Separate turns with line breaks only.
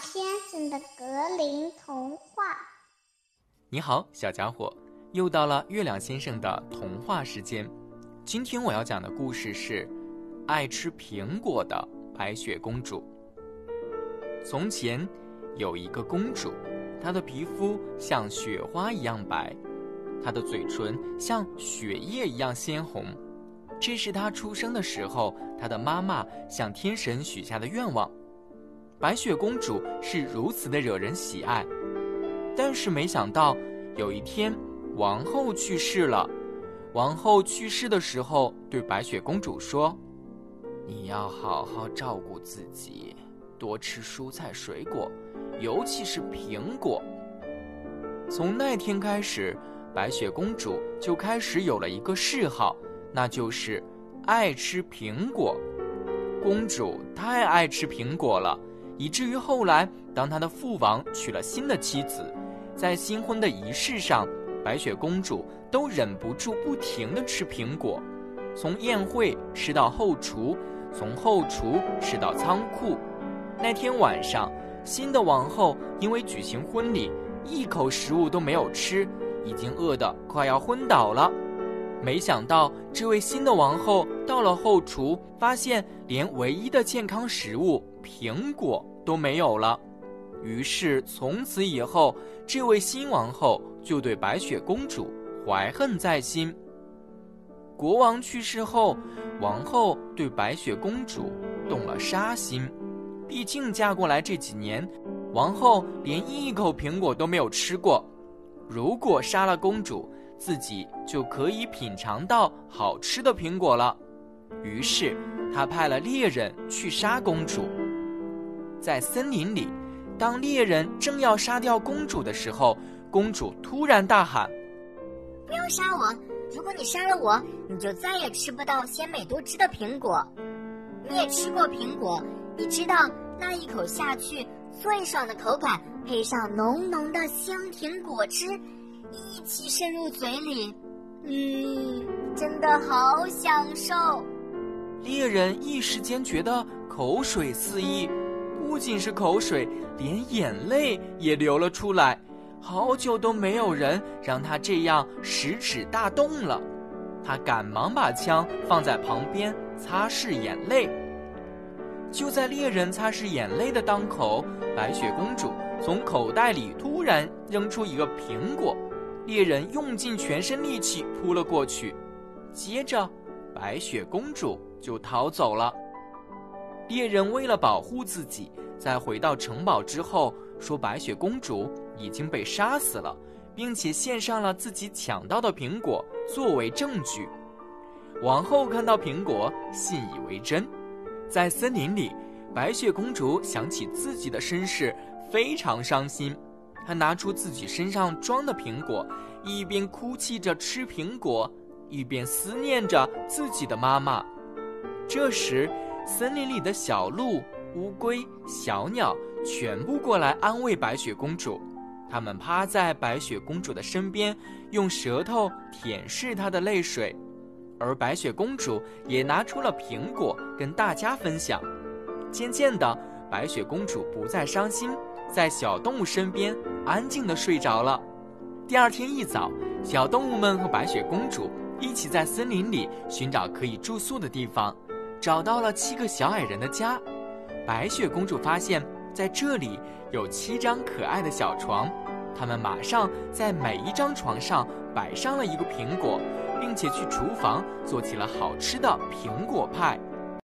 先生的格林童话。
你好，小家伙，又到了月亮先生的童话时间。今天我要讲的故事是《爱吃苹果的白雪公主》。从前有一个公主，她的皮肤像雪花一样白，她的嘴唇像雪叶一样鲜红。这是她出生的时候，她的妈妈向天神许下的愿望。白雪公主是如此的惹人喜爱，但是没想到有一天，王后去世了。王后去世的时候，对白雪公主说：“你要好好照顾自己，多吃蔬菜水果，尤其是苹果。”从那天开始，白雪公主就开始有了一个嗜好，那就是爱吃苹果。公主太爱吃苹果了。以至于后来，当他的父王娶了新的妻子，在新婚的仪式上，白雪公主都忍不住不停地吃苹果，从宴会吃到后厨，从后厨吃到仓库。那天晚上，新的王后因为举行婚礼，一口食物都没有吃，已经饿得快要昏倒了。没想到，这位新的王后到了后厨，发现连唯一的健康食物。苹果都没有了，于是从此以后，这位新王后就对白雪公主怀恨在心。国王去世后，王后对白雪公主动了杀心。毕竟嫁过来这几年，王后连一口苹果都没有吃过。如果杀了公主，自己就可以品尝到好吃的苹果了。于是，他派了猎人去杀公主。在森林里，当猎人正要杀掉公主的时候，公主突然大喊：“
不要杀我！如果你杀了我，你就再也吃不到鲜美多汁的苹果。你也吃过苹果，你知道那一口下去最爽的口感，配上浓浓的香甜果汁，一起渗入嘴里，嗯，真的好享受。”
猎人一时间觉得口水四溢。不仅是口水，连眼泪也流了出来。好久都没有人让他这样食指大动了。他赶忙把枪放在旁边擦拭眼泪。就在猎人擦拭眼泪的当口，白雪公主从口袋里突然扔出一个苹果，猎人用尽全身力气扑了过去，接着白雪公主就逃走了。猎人为了保护自己，在回到城堡之后，说白雪公主已经被杀死了，并且献上了自己抢到的苹果作为证据。王后看到苹果，信以为真。在森林里，白雪公主想起自己的身世，非常伤心。她拿出自己身上装的苹果，一边哭泣着吃苹果，一边思念着自己的妈妈。这时，森林里的小鹿、乌龟、小鸟全部过来安慰白雪公主，它们趴在白雪公主的身边，用舌头舔舐她的泪水，而白雪公主也拿出了苹果跟大家分享。渐渐的，白雪公主不再伤心，在小动物身边安静的睡着了。第二天一早，小动物们和白雪公主一起在森林里寻找可以住宿的地方。找到了七个小矮人的家，白雪公主发现，在这里有七张可爱的小床，他们马上在每一张床上摆上了一个苹果，并且去厨房做起了好吃的苹果派。